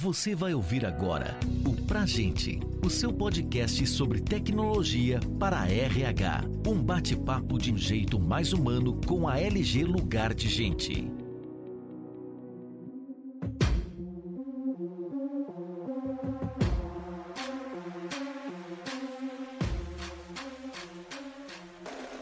Você vai ouvir agora o Pra Gente, o seu podcast sobre tecnologia para RH. Um bate-papo de um jeito mais humano com a LG Lugar de Gente.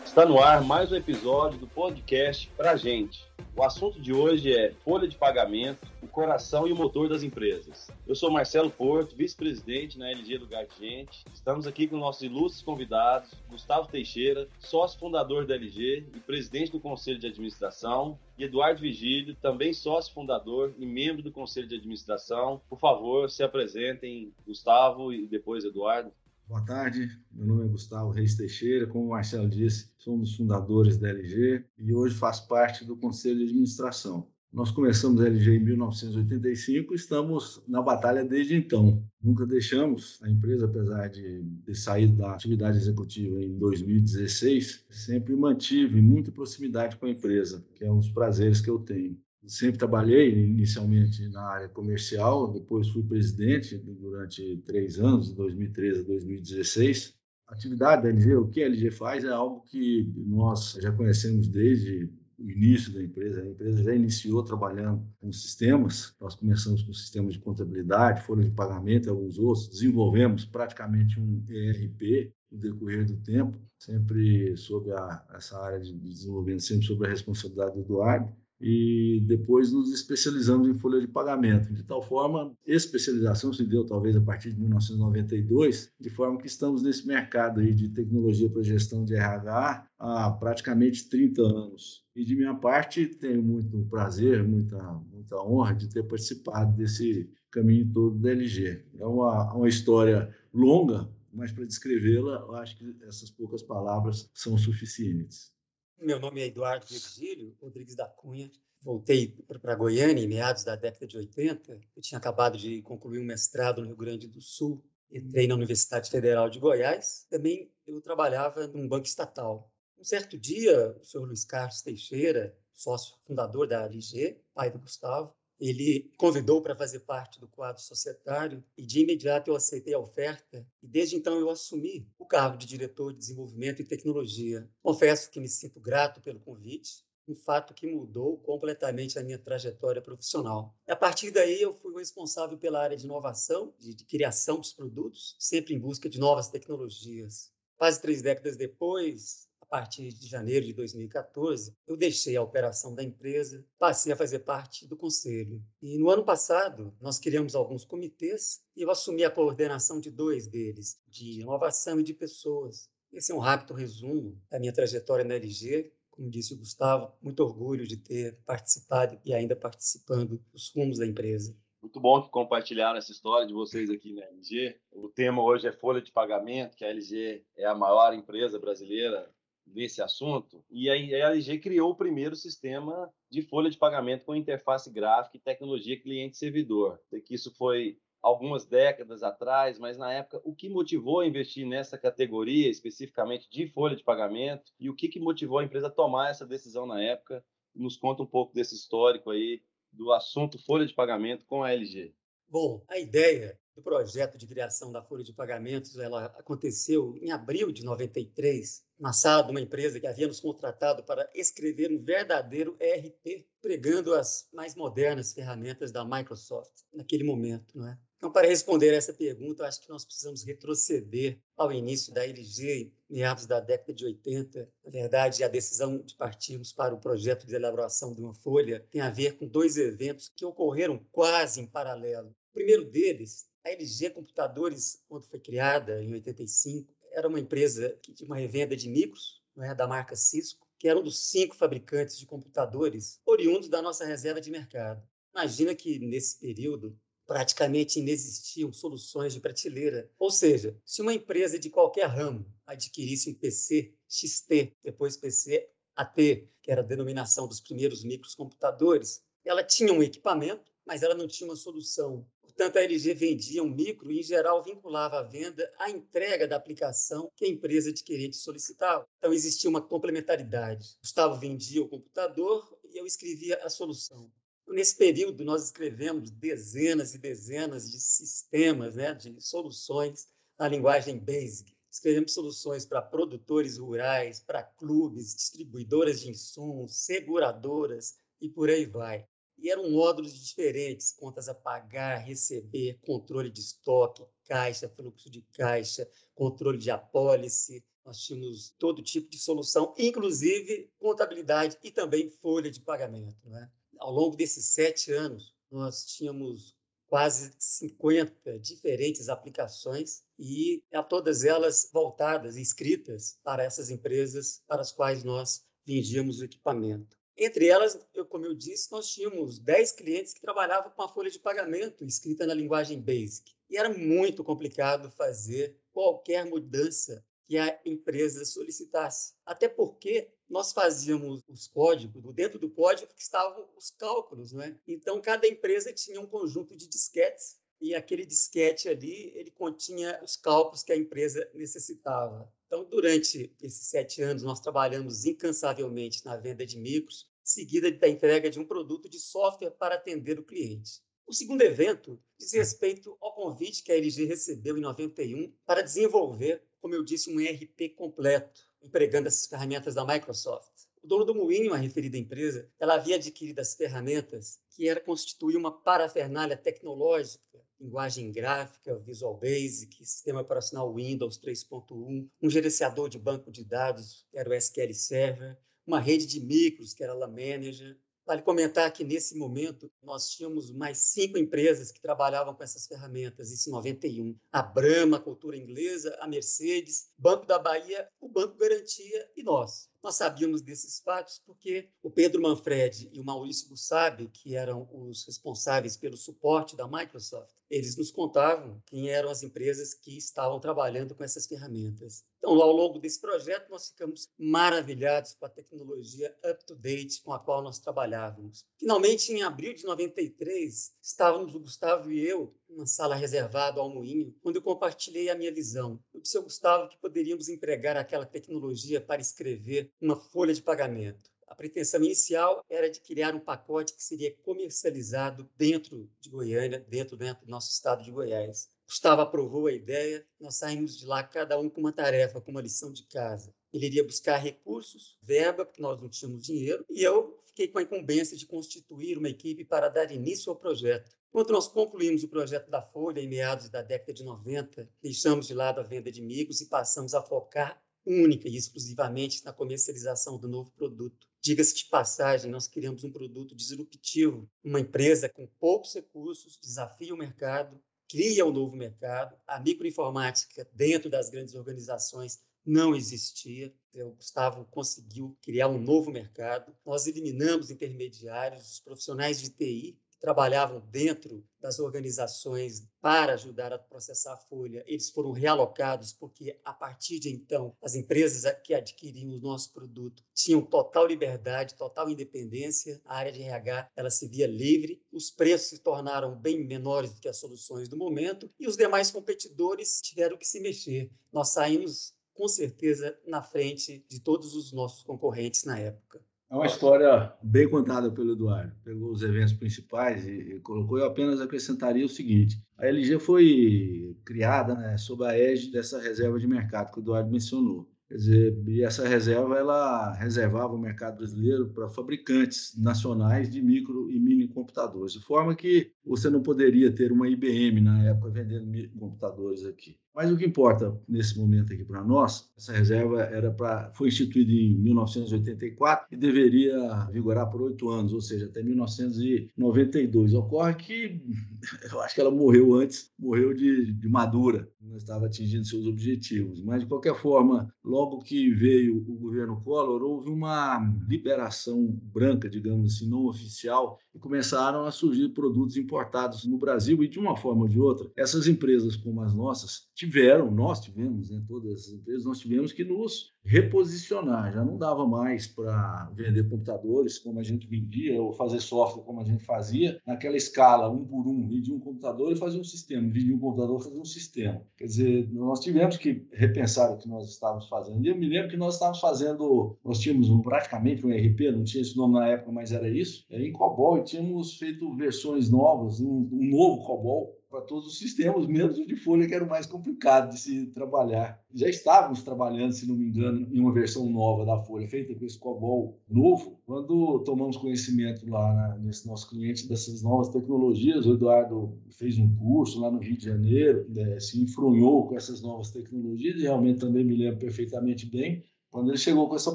Está no ar mais um episódio do podcast Pra Gente. O assunto de hoje é folha de pagamento, coração e o motor das empresas. Eu sou Marcelo Porto, vice-presidente na LG de Gente. Estamos aqui com nossos ilustres convidados, Gustavo Teixeira, sócio fundador da LG e presidente do Conselho de Administração, e Eduardo Vigílio, também sócio fundador e membro do Conselho de Administração. Por favor, se apresentem, Gustavo e depois Eduardo. Boa tarde, meu nome é Gustavo Reis Teixeira, como o Marcelo disse, somos fundadores da LG e hoje faço parte do Conselho de Administração. Nós começamos a LG em 1985 e estamos na batalha desde então. Nunca deixamos a empresa, apesar de ter saído da atividade executiva em 2016, sempre mantive muita proximidade com a empresa, que é um dos prazeres que eu tenho sempre trabalhei inicialmente na área comercial, depois fui presidente durante três anos, de 2013 a 2016. A atividade da LG, o que a LG faz, é algo que nós já conhecemos desde o início da empresa. A empresa já iniciou trabalhando com sistemas. Nós começamos com sistemas de contabilidade, folha de pagamento alguns outros. Desenvolvemos praticamente um ERP no decorrer do tempo, sempre sob a, essa área de desenvolvimento, sempre sob a responsabilidade do Eduardo e depois nos especializamos em folha de pagamento. De tal forma, especialização se deu talvez a partir de 1992, de forma que estamos nesse mercado aí de tecnologia para gestão de RH há praticamente 30 anos. E de minha parte, tenho muito prazer, muita, muita honra de ter participado desse caminho todo da LG. É uma, uma história longa, mas para descrevê-la, eu acho que essas poucas palavras são suficientes. Meu nome é Eduardo Virgílio Rodrigues da Cunha. Voltei para Goiânia em meados da década de 80. Eu tinha acabado de concluir um mestrado no Rio Grande do Sul. Entrei na Universidade Federal de Goiás. Também eu trabalhava num banco estatal. Um certo dia, o senhor Luiz Carlos Teixeira, sócio fundador da LG, pai do Gustavo, ele convidou para fazer parte do quadro societário e de imediato eu aceitei a oferta e desde então eu assumi o cargo de diretor de desenvolvimento e tecnologia. Confesso que me sinto grato pelo convite, um fato que mudou completamente a minha trajetória profissional. A partir daí eu fui responsável pela área de inovação, de, de criação dos produtos, sempre em busca de novas tecnologias. Quase três décadas depois, partir de janeiro de 2014, eu deixei a operação da empresa, passei a fazer parte do conselho. E no ano passado, nós criamos alguns comitês e eu assumi a coordenação de dois deles, de inovação e de pessoas. Esse é um rápido resumo da minha trajetória na LG. Como disse o Gustavo, muito orgulho de ter participado e ainda participando dos rumos da empresa. Muito bom que compartilharam essa história de vocês aqui na LG. O tema hoje é folha de pagamento, que a LG é a maior empresa brasileira desse assunto, e a LG criou o primeiro sistema de folha de pagamento com interface gráfica e tecnologia cliente-servidor. Que isso foi algumas décadas atrás, mas na época, o que motivou a investir nessa categoria especificamente de folha de pagamento e o que, que motivou a empresa a tomar essa decisão na época? Nos conta um pouco desse histórico aí do assunto folha de pagamento com a LG. Bom, a ideia do projeto de criação da folha de pagamentos ela aconteceu em abril de 93 na sala de uma empresa que havia nos contratado para escrever um verdadeiro ERP, pregando as mais modernas ferramentas da Microsoft naquele momento, não é? Então, para responder essa pergunta, acho que nós precisamos retroceder ao início da LG, meados da década de 80. Na verdade, a decisão de partirmos para o projeto de elaboração de uma folha tem a ver com dois eventos que ocorreram quase em paralelo. O primeiro deles, a LG Computadores, quando foi criada em 85, era uma empresa que tinha uma revenda de micros, não é, da marca Cisco, que era um dos cinco fabricantes de computadores oriundos da nossa reserva de mercado. Imagina que nesse período praticamente inexistiam soluções de prateleira. Ou seja, se uma empresa de qualquer ramo adquirisse um PC XT, depois PC AT, que era a denominação dos primeiros microcomputadores, ela tinha um equipamento, mas ela não tinha uma solução Portanto, a LG vendia um micro e, em geral, vinculava a venda à entrega da aplicação que a empresa adquirente solicitava. Então, existia uma complementaridade. Gustavo vendia o computador e eu escrevia a solução. Nesse período, nós escrevemos dezenas e dezenas de sistemas, né, de soluções na linguagem BASIC. Escrevemos soluções para produtores rurais, para clubes, distribuidoras de insumos, seguradoras e por aí vai. E eram módulos diferentes, contas a pagar, receber, controle de estoque, caixa, fluxo de caixa, controle de apólice. Nós tínhamos todo tipo de solução, inclusive contabilidade e também folha de pagamento. Né? Ao longo desses sete anos, nós tínhamos quase 50 diferentes aplicações e a todas elas voltadas escritas para essas empresas para as quais nós vendíamos o equipamento. Entre elas, eu, como eu disse, nós tínhamos 10 clientes que trabalhavam com a folha de pagamento escrita na linguagem BASIC. E era muito complicado fazer qualquer mudança que a empresa solicitasse. Até porque nós fazíamos os códigos, dentro do código estavam os cálculos, né? Então cada empresa tinha um conjunto de disquetes e aquele disquete ali ele continha os cálculos que a empresa necessitava. Então, durante esses sete anos, nós trabalhamos incansavelmente na venda de micros, seguida da entrega de um produto de software para atender o cliente. O segundo evento diz respeito ao convite que a LG recebeu em 91 para desenvolver, como eu disse, um ERP completo, empregando essas ferramentas da Microsoft. O dono do Moinho, a referida empresa, ela havia adquirido as ferramentas que era constituir uma parafernália tecnológica linguagem gráfica, Visual Basic, sistema operacional Windows 3.1, um gerenciador de banco de dados, que era o SQL Server, uma rede de micros, que era a Manager. Vale comentar que, nesse momento, nós tínhamos mais cinco empresas que trabalhavam com essas ferramentas, isso em 91. A Brahma, a Cultura Inglesa, a Mercedes, Banco da Bahia, o Banco Garantia e nós. Nós sabíamos desses fatos porque o Pedro Manfred e o Maurício Bussabi, que eram os responsáveis pelo suporte da Microsoft, eles nos contavam quem eram as empresas que estavam trabalhando com essas ferramentas. Então, ao longo desse projeto, nós ficamos maravilhados com a tecnologia up-to-date com a qual nós trabalhávamos. Finalmente, em abril de 93, estávamos o Gustavo e eu numa sala reservada ao moinho, onde eu compartilhei a minha visão. Eu disse ao Gustavo que poderíamos empregar aquela tecnologia para escrever uma folha de pagamento. A pretensão inicial era de criar um pacote que seria comercializado dentro de Goiânia, dentro, dentro do nosso estado de Goiás. Gustavo aprovou a ideia, nós saímos de lá cada um com uma tarefa, com uma lição de casa. Ele iria buscar recursos, verba, porque nós não tínhamos dinheiro, e eu fiquei com a incumbência de constituir uma equipe para dar início ao projeto. Quando nós concluímos o projeto da Folha em meados da década de 90, deixamos de lado a venda de micros e passamos a focar única e exclusivamente na comercialização do novo produto. Diga-se de passagem, nós criamos um produto disruptivo, uma empresa com poucos recursos, desafia o mercado, cria um novo mercado. A microinformática dentro das grandes organizações não existia. O Gustavo conseguiu criar um novo mercado. Nós eliminamos intermediários, os profissionais de TI trabalhavam dentro das organizações para ajudar a processar a folha, eles foram realocados porque a partir de então as empresas que adquiriam o nosso produto tinham total liberdade, total independência, a área de RH ela se via livre, os preços se tornaram bem menores do que as soluções do momento e os demais competidores tiveram que se mexer. Nós saímos com certeza na frente de todos os nossos concorrentes na época. É uma história bem contada pelo Eduardo. Pegou os eventos principais e, e colocou. Eu apenas acrescentaria o seguinte: a LG foi criada né, sob a égide dessa reserva de mercado que o Eduardo mencionou. Quer dizer, e essa reserva ela reservava o mercado brasileiro para fabricantes nacionais de micro e mini computadores, de forma que você não poderia ter uma IBM na época vendendo computadores aqui. Mas o que importa nesse momento aqui para nós, essa reserva era para foi instituída em 1984 e deveria vigorar por oito anos, ou seja, até 1992. Ocorre que eu acho que ela morreu antes, morreu de, de madura, não estava atingindo seus objetivos. Mas de qualquer forma, logo que veio o governo Collor, houve uma liberação branca, digamos assim, não oficial, e começaram a surgir produtos importados no Brasil e de uma forma ou de outra, essas empresas como as nossas tiveram, nós tivemos, né, todas as empresas, nós tivemos que nos reposicionar. Já não dava mais para vender computadores como a gente vendia ou fazer software como a gente fazia, naquela escala, um por um, vendia um computador e fazia um sistema, vendia um computador e fazia um sistema. Quer dizer, nós tivemos que repensar o que nós estávamos fazendo. E eu me lembro que nós estávamos fazendo, nós tínhamos um, praticamente um RP, não tinha esse nome na época, mas era isso, era em COBOL, tínhamos feito versões novas, um, um novo COBOL, para todos os sistemas, menos o de folha, que era o mais complicado de se trabalhar. Já estávamos trabalhando, se não me engano, em uma versão nova da folha, feita com esse COBOL novo. Quando tomamos conhecimento lá na, nesse nosso cliente dessas novas tecnologias, o Eduardo fez um curso lá no Rio de Janeiro, né, se enfronhou com essas novas tecnologias, e realmente também me lembro perfeitamente bem, quando ele chegou com essa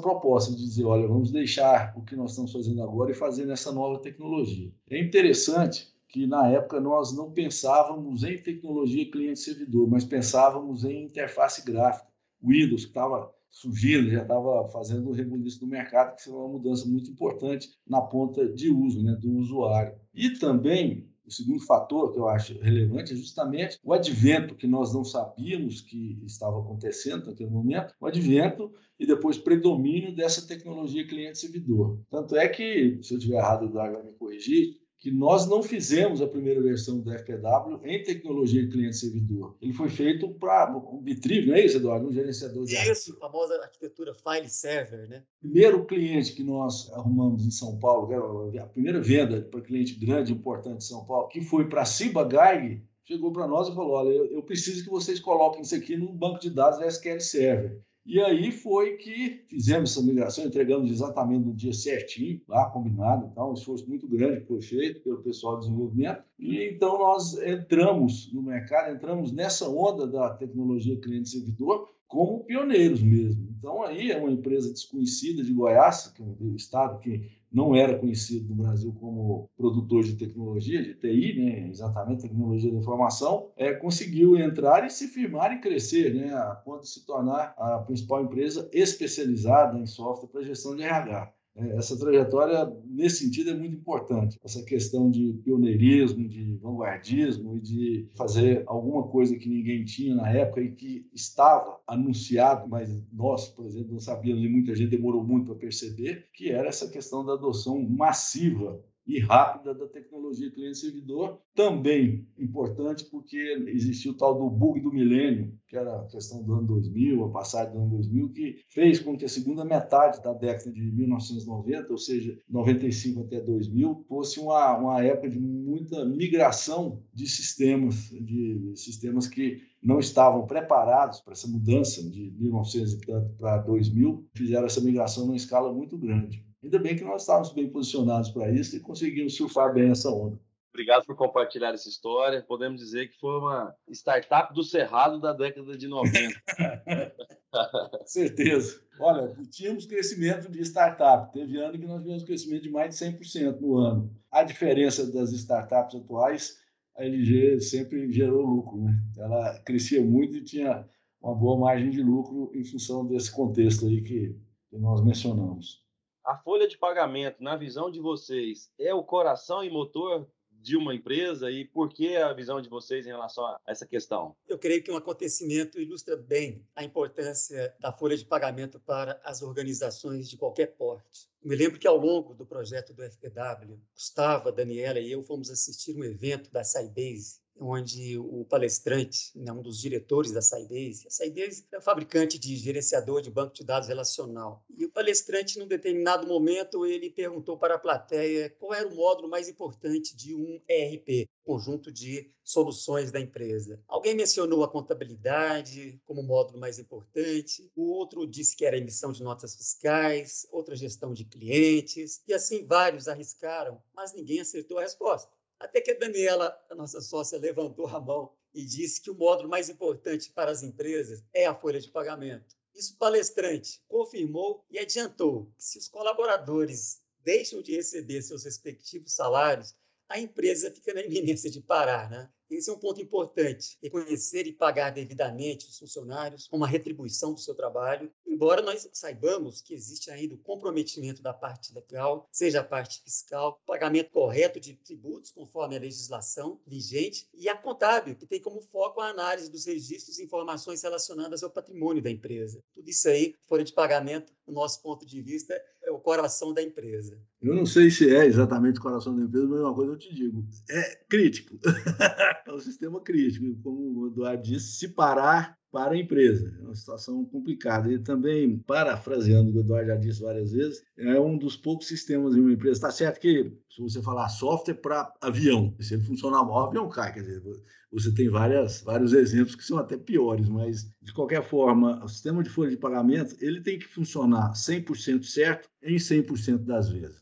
proposta de dizer, olha, vamos deixar o que nós estamos fazendo agora e fazer nessa nova tecnologia. É interessante que na época nós não pensávamos em tecnologia cliente-servidor, mas pensávamos em interface gráfica. Windows, que estava surgindo, já estava fazendo o rebuliço no mercado, que foi uma mudança muito importante na ponta de uso, né, do usuário. E também, o segundo fator que eu acho relevante é justamente o advento, que nós não sabíamos que estava acontecendo naquele momento, o advento e depois predomínio dessa tecnologia cliente-servidor. Tanto é que, se eu estiver errado, o Eduardo vai me corrigir, que nós não fizemos a primeira versão do FPW em tecnologia cliente-servidor. Ele foi feito para um Bitriv, não é isso, Eduardo? Um gerenciador de Isso, a famosa arquitetura file server, né? Primeiro cliente que nós arrumamos em São Paulo, a primeira venda para cliente grande, importante de São Paulo, que foi para a Ciba Geig, chegou para nós e falou: olha, eu, eu preciso que vocês coloquem isso aqui no banco de dados da SQL Server. E aí foi que fizemos essa migração, entregamos exatamente no dia certinho, lá combinado, então, um esforço muito grande foi feito pelo pessoal de desenvolvimento. E então nós entramos no mercado, entramos nessa onda da tecnologia cliente-servidor como pioneiros mesmo. Então aí é uma empresa desconhecida de Goiás, que é um estado que não era conhecido no Brasil como produtor de tecnologia, de TI, né, exatamente tecnologia da informação, é, conseguiu entrar e se firmar e crescer, né, a ponto de se tornar a principal empresa especializada em software para gestão de RH. É, essa trajetória, nesse sentido, é muito importante. Essa questão de pioneirismo, de vanguardismo e de fazer alguma coisa que ninguém tinha na época e que estava anunciado, mas nós, por exemplo, não sabíamos e muita gente demorou muito para perceber, que era essa questão da adoção massiva e rápida da tecnologia cliente-servidor, também importante porque existiu o tal do bug do milênio, que era a questão do ano 2000, a passagem do ano 2000, que fez com que a segunda metade da década de 1990, ou seja, 95 até 2000, fosse uma, uma época de muita migração de sistemas, de sistemas que não estavam preparados para essa mudança de 1900 para 2000, fizeram essa migração numa escala muito grande. Ainda bem que nós estávamos bem posicionados para isso e conseguimos surfar bem essa onda. Obrigado por compartilhar essa história. Podemos dizer que foi uma startup do Cerrado da década de 90. Certeza. Olha, tínhamos crescimento de startup. Teve ano que nós tivemos crescimento de mais de 100% no ano. A diferença das startups atuais, a LG sempre gerou lucro. Né? Ela crescia muito e tinha uma boa margem de lucro em função desse contexto aí que, que nós mencionamos a folha de pagamento, na visão de vocês, é o coração e motor de uma empresa e por que a visão de vocês em relação a essa questão? Eu creio que um acontecimento ilustra bem a importância da folha de pagamento para as organizações de qualquer porte. Me lembro que ao longo do projeto do FPW, Gustavo, Daniela e eu fomos assistir um evento da Sybase onde o palestrante, né, um dos diretores da Sybase, a Sybase é um fabricante de gerenciador de banco de dados relacional. E o palestrante, num determinado momento, ele perguntou para a plateia qual era o módulo mais importante de um ERP, conjunto de soluções da empresa. Alguém mencionou a contabilidade como módulo mais importante, o outro disse que era emissão de notas fiscais, outra gestão de clientes, e assim vários arriscaram, mas ninguém acertou a resposta. Até que a Daniela, a nossa sócia, levantou a mão e disse que o módulo mais importante para as empresas é a folha de pagamento. Isso o palestrante confirmou e adiantou que se os colaboradores deixam de receber seus respectivos salários, a empresa fica na iminência de parar, né? Esse é um ponto importante. Reconhecer e pagar devidamente os funcionários com uma retribuição do seu trabalho, embora nós saibamos que existe ainda o comprometimento da parte legal, seja a parte fiscal, pagamento correto de tributos conforme a legislação vigente e a contábil, que tem como foco a análise dos registros e informações relacionadas ao patrimônio da empresa. Tudo isso aí, folha de pagamento, do nosso ponto de vista, é o coração da empresa. Eu não sei se é exatamente o coração da empresa, mas uma coisa eu te digo: é crítico. é um sistema crítico. Como o Eduardo disse, se parar para a empresa. É uma situação complicada. E também, parafraseando o que o Eduardo já disse várias vezes, é um dos poucos sistemas em uma empresa. Está certo que, se você falar software para avião, se ele funcionar mal, o avião cai. Quer dizer, você tem várias, vários exemplos que são até piores, mas, de qualquer forma, o sistema de folha de pagamento ele tem que funcionar 100% certo em 100% das vezes.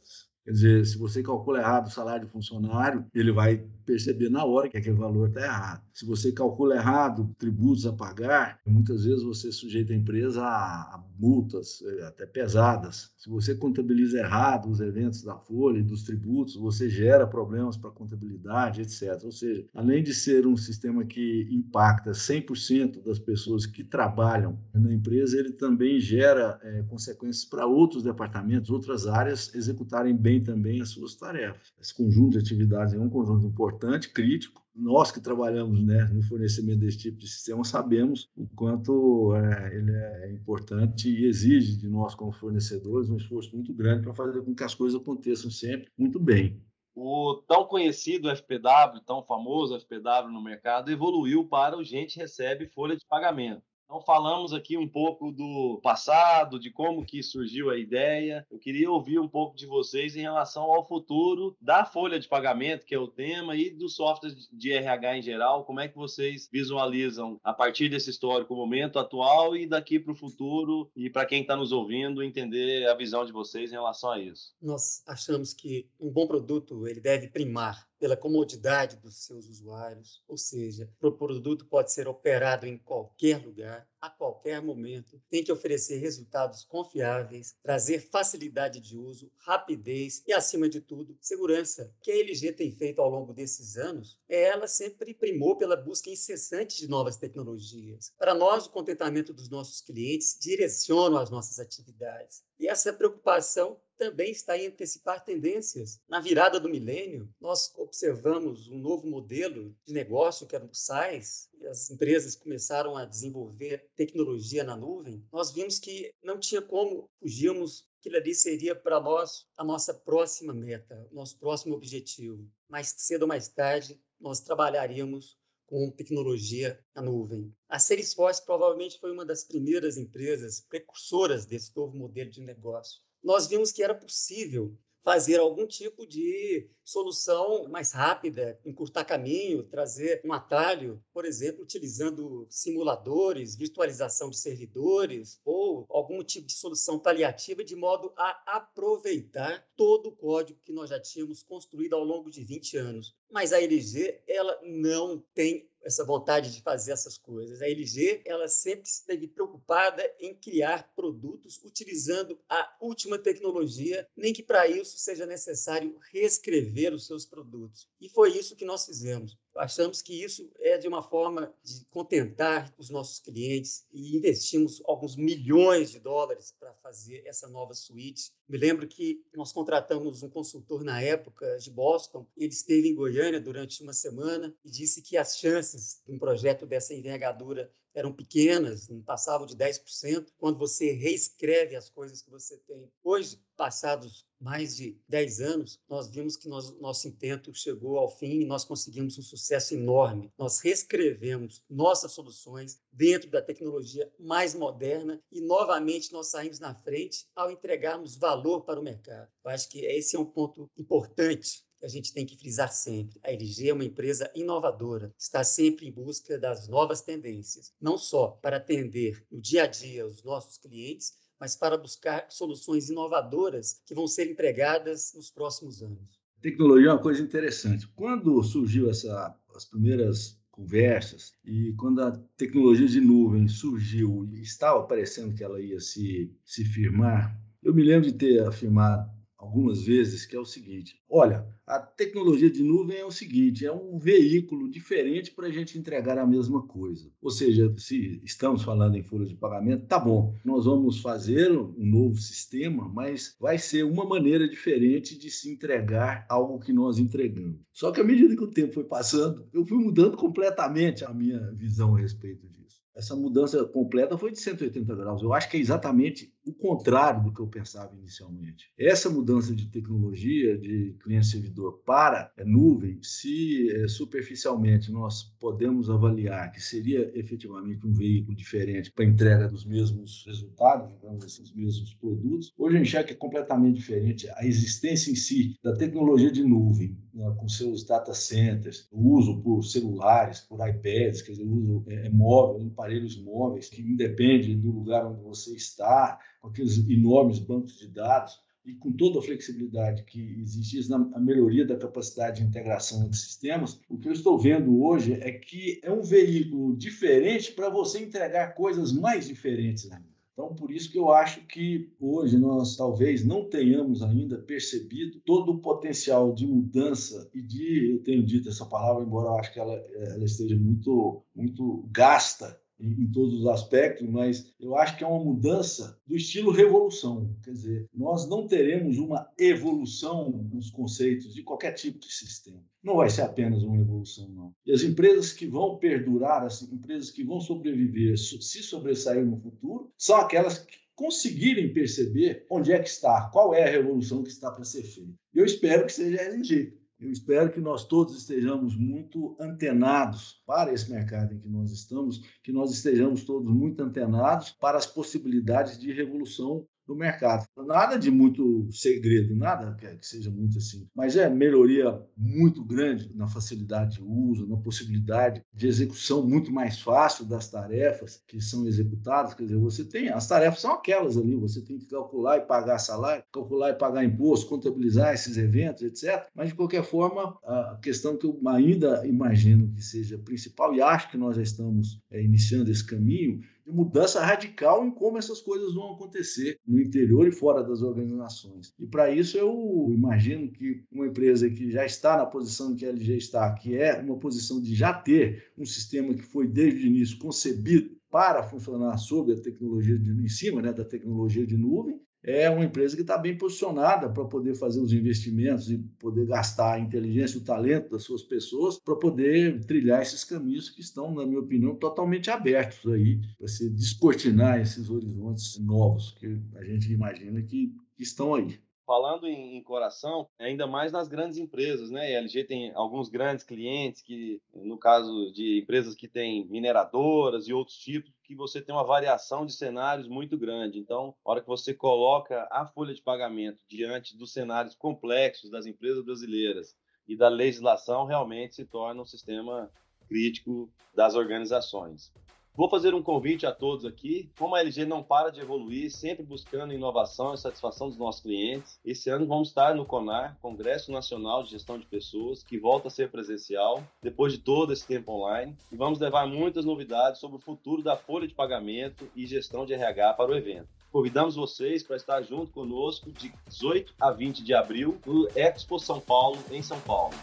Quer dizer, se você calcula errado o salário de funcionário, ele vai perceber na hora que aquele valor está errado. Se você calcula errado tributos a pagar, muitas vezes você sujeita a empresa a, multas eh, até pesadas. Se você contabiliza errado os eventos da folha e dos tributos, você gera problemas para a contabilidade, etc. Ou seja, além de ser um sistema que impacta 100% das pessoas que trabalham na empresa, ele também gera é, consequências para outros departamentos, outras áreas executarem bem também as suas tarefas. Esse conjunto de atividades é um conjunto importante crítico. Nós que trabalhamos né, no fornecimento desse tipo de sistema sabemos o quanto é, ele é importante e exige de nós, como fornecedores, um esforço muito grande para fazer com que as coisas aconteçam sempre muito bem. O tão conhecido FPW, tão famoso FPW no mercado, evoluiu para o gente recebe folha de pagamento. Então falamos aqui um pouco do passado, de como que surgiu a ideia. Eu queria ouvir um pouco de vocês em relação ao futuro da folha de pagamento, que é o tema, e do software de RH em geral. Como é que vocês visualizam a partir desse histórico momento atual e daqui para o futuro e para quem está nos ouvindo entender a visão de vocês em relação a isso? Nós achamos que um bom produto ele deve primar pela comodidade dos seus usuários, ou seja, o produto pode ser operado em qualquer lugar, a qualquer momento, tem que oferecer resultados confiáveis, trazer facilidade de uso, rapidez e, acima de tudo, segurança. O que a LG tem feito ao longo desses anos é ela sempre primou pela busca incessante de novas tecnologias. Para nós, o contentamento dos nossos clientes direciona as nossas atividades. E essa preocupação também está em antecipar tendências. Na virada do milênio, nós observamos um novo modelo de negócio, que era o SaaS, as empresas começaram a desenvolver tecnologia na nuvem. Nós vimos que não tinha como fugirmos aquilo ali seria para nós a nossa próxima meta, nosso próximo objetivo. Mais cedo ou mais tarde, nós trabalharíamos com tecnologia na nuvem. A Salesforce provavelmente foi uma das primeiras empresas precursoras desse novo modelo de negócio nós vimos que era possível fazer algum tipo de solução mais rápida, encurtar caminho, trazer um atalho, por exemplo, utilizando simuladores, virtualização de servidores ou algum tipo de solução paliativa de modo a aproveitar todo o código que nós já tínhamos construído ao longo de 20 anos. Mas a LG, ela não tem essa vontade de fazer essas coisas. A LG, ela sempre esteve preocupada em criar produtos utilizando a última tecnologia, nem que para isso seja necessário reescrever os seus produtos. E foi isso que nós fizemos. Achamos que isso é de uma forma de contentar os nossos clientes e investimos alguns milhões de dólares para fazer essa nova suíte. Me lembro que nós contratamos um consultor na época de Boston, ele esteve em Goiânia durante uma semana e disse que as chances de um projeto dessa envergadura eram pequenas, não passavam de 10%, quando você reescreve as coisas que você tem. Hoje, passados mais de 10 anos, nós vimos que nós, nosso intento chegou ao fim e nós conseguimos um sucesso enorme. Nós reescrevemos nossas soluções dentro da tecnologia mais moderna e, novamente, nós saímos na frente ao entregarmos valor para o mercado. Eu acho que esse é um ponto importante a gente tem que frisar sempre. A LG é uma empresa inovadora, está sempre em busca das novas tendências, não só para atender no dia a dia os nossos clientes, mas para buscar soluções inovadoras que vão ser empregadas nos próximos anos. Tecnologia é uma coisa interessante. Quando surgiu essa, as primeiras conversas e quando a tecnologia de nuvem surgiu e estava parecendo que ela ia se, se firmar, eu me lembro de ter afirmado algumas vezes, que é o seguinte: olha, a tecnologia de nuvem é o seguinte, é um veículo diferente para a gente entregar a mesma coisa. Ou seja, se estamos falando em folha de pagamento, tá bom, nós vamos fazer um novo sistema, mas vai ser uma maneira diferente de se entregar algo que nós entregamos. Só que à medida que o tempo foi passando, eu fui mudando completamente a minha visão a respeito disso essa mudança completa foi de 180 graus. Eu acho que é exatamente o contrário do que eu pensava inicialmente. Essa mudança de tecnologia de cliente-servidor para nuvem, se é, superficialmente nós podemos avaliar que seria efetivamente um veículo diferente para entrega dos mesmos resultados, digamos assim, os mesmos produtos, hoje a enxerga que é completamente diferente. A existência em si da tecnologia de nuvem, né, com seus data centers, o uso por celulares, por iPads, quer dizer, o uso é móvel, aparelhos móveis, que independe do lugar onde você está, com aqueles enormes bancos de dados, e com toda a flexibilidade que existe na melhoria da capacidade de integração entre sistemas, o que eu estou vendo hoje é que é um veículo diferente para você entregar coisas mais diferentes. Então, por isso que eu acho que hoje nós talvez não tenhamos ainda percebido todo o potencial de mudança e de, eu tenho dito essa palavra, embora eu acho que ela, ela esteja muito, muito gasta em, todos os aspectos, mas eu acho que é uma mudança do estilo revolução. Quer dizer, nós não teremos uma evolução nos conceitos de qualquer tipo de sistema. Não vai ser apenas uma evolução, não. E as empresas que vão perdurar, as empresas que vão sobreviver, se sobressair no futuro, são aquelas que conseguirem perceber onde é que está, qual é a revolução que está para ser feita. Eu espero que seja a LG, eu espero que nós todos estejamos muito antenados para esse mercado em que nós estamos, que nós estejamos todos muito antenados para as possibilidades de revolução no mercado. Nada de muito segredo, nada que seja muito assim, mas é melhoria muito grande na facilidade de uso, na possibilidade de execução muito mais fácil das tarefas que são executadas. Quer dizer, você tem, as tarefas são aquelas ali, você tem que calcular e pagar salário, calcular e pagar imposto, contabilizar esses eventos, etc. Mas, de qualquer forma, a questão que eu ainda imagino que seja principal, e acho que nós já estamos é, iniciando esse caminho, de mudança radical em como essas coisas vão acontecer no interior e fora das organizações. E para isso eu imagino que uma empresa que já está na posição que a LG está, que é uma posição de já ter um sistema que foi desde o início concebido para funcionar sobre a tecnologia de, em cima né, da tecnologia de nuvem, é uma empresa que está bem posicionada para poder fazer os investimentos e poder gastar a inteligência o talento das suas pessoas para poder trilhar esses caminhos que estão, na minha opinião, totalmente abertos aí para se descortinar esses horizontes novos que a gente imagina que estão aí falando em, em, coração, ainda mais nas grandes empresas, né? E a LG tem alguns grandes clientes que, no caso de empresas que têm mineradoras e outros tipos, que você tem uma variação de cenários muito grande. Então, a hora que você coloca a folha de pagamento diante dos cenários complexos das empresas brasileiras e da legislação, realmente se torna um sistema crítico das organizações. Vou fazer um convite a todos aqui. Como a LG não para de evoluir, sempre buscando inovação e satisfação dos nossos clientes, esse ano vamos estar no CONAR, Congresso Nacional de Gestão de Pessoas, que volta a ser presencial, depois de todo esse tempo online, e vamos levar muitas novidades sobre o futuro da folha de pagamento e gestão de RH para o evento. Convidamos vocês para estar junto conosco de 18 a 20 de abril no Expo São Paulo, em São Paulo.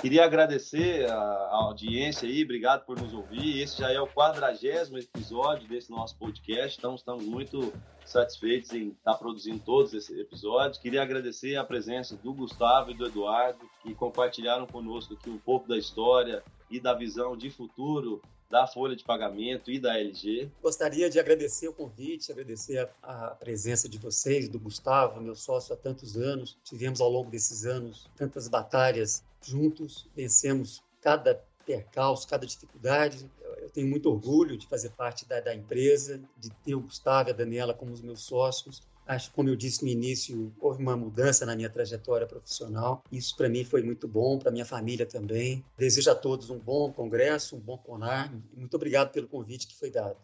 Queria agradecer a, audiência aí, obrigado por nos ouvir. Esse já é o quadragésimo episódio desse nosso podcast, então estamos muito satisfeitos em estar produzindo todos esses episódios. Queria agradecer a presença do Gustavo e do Eduardo, que compartilharam conosco aqui um pouco da história e da visão de futuro da folha de pagamento e da LG. Gostaria de agradecer o convite, agradecer a, a, presença de vocês, do Gustavo, meu sócio há tantos anos. Tivemos ao longo desses anos tantas batalhas juntos, vencemos cada percalço, cada dificuldade. Eu tenho muito orgulho de fazer parte da, da empresa, de ter o Gustavo e a Daniela como os meus sócios. Acho, como eu disse no início, houve uma mudança na minha trajetória profissional. Isso para mim foi muito bom, para minha família também. Desejo a todos um bom congresso, um bom CONAR. Muito obrigado pelo convite que foi dado.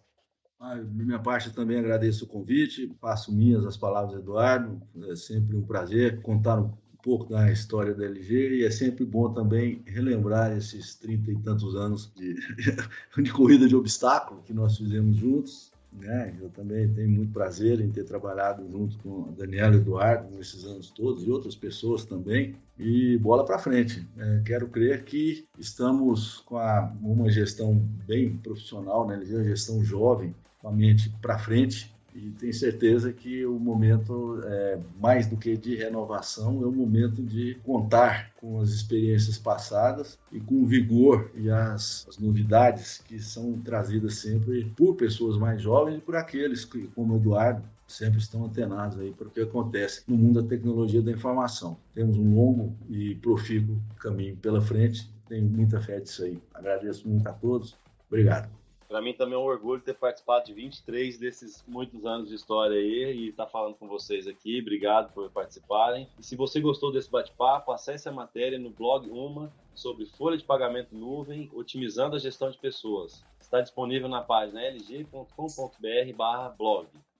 Ah, minha parte também agradeço o convite, passo minhas as palavras do Eduardo. É sempre um prazer contar pouco da história da LG e é sempre bom também relembrar esses trinta e tantos anos de, de corrida de obstáculo que nós fizemos juntos. Né? Eu também tenho muito prazer em ter trabalhado junto com a Daniela Eduardo nesses anos todos e outras pessoas também. E bola para frente. É, quero crer que estamos com a, uma gestão bem profissional, né? uma gestão jovem, com a mente para frente e tenho certeza que o momento, é, mais do que de renovação, é o momento de contar com as experiências passadas e com o vigor e as, as novidades que são trazidas sempre por pessoas mais jovens e por aqueles que, como o Eduardo, sempre estão antenados aí para o que acontece no mundo da tecnologia da informação. Temos um longo e profícuo caminho pela frente, tenho muita fé disso aí. Agradeço muito a todos. Obrigado. Para mim também é um orgulho ter participado de 23 desses muitos anos de história aí e estar tá falando com vocês aqui. Obrigado por participarem. E se você gostou desse bate-papo, acesse a matéria no blog Uma sobre folha de pagamento nuvem, otimizando a gestão de pessoas. Está disponível na página lg.com.br/blog.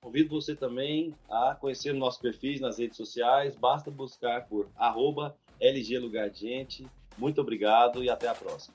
Convido você também a conhecer nossos perfis nas redes sociais. Basta buscar por arroba LG Lugar Gente. Muito obrigado e até a próxima.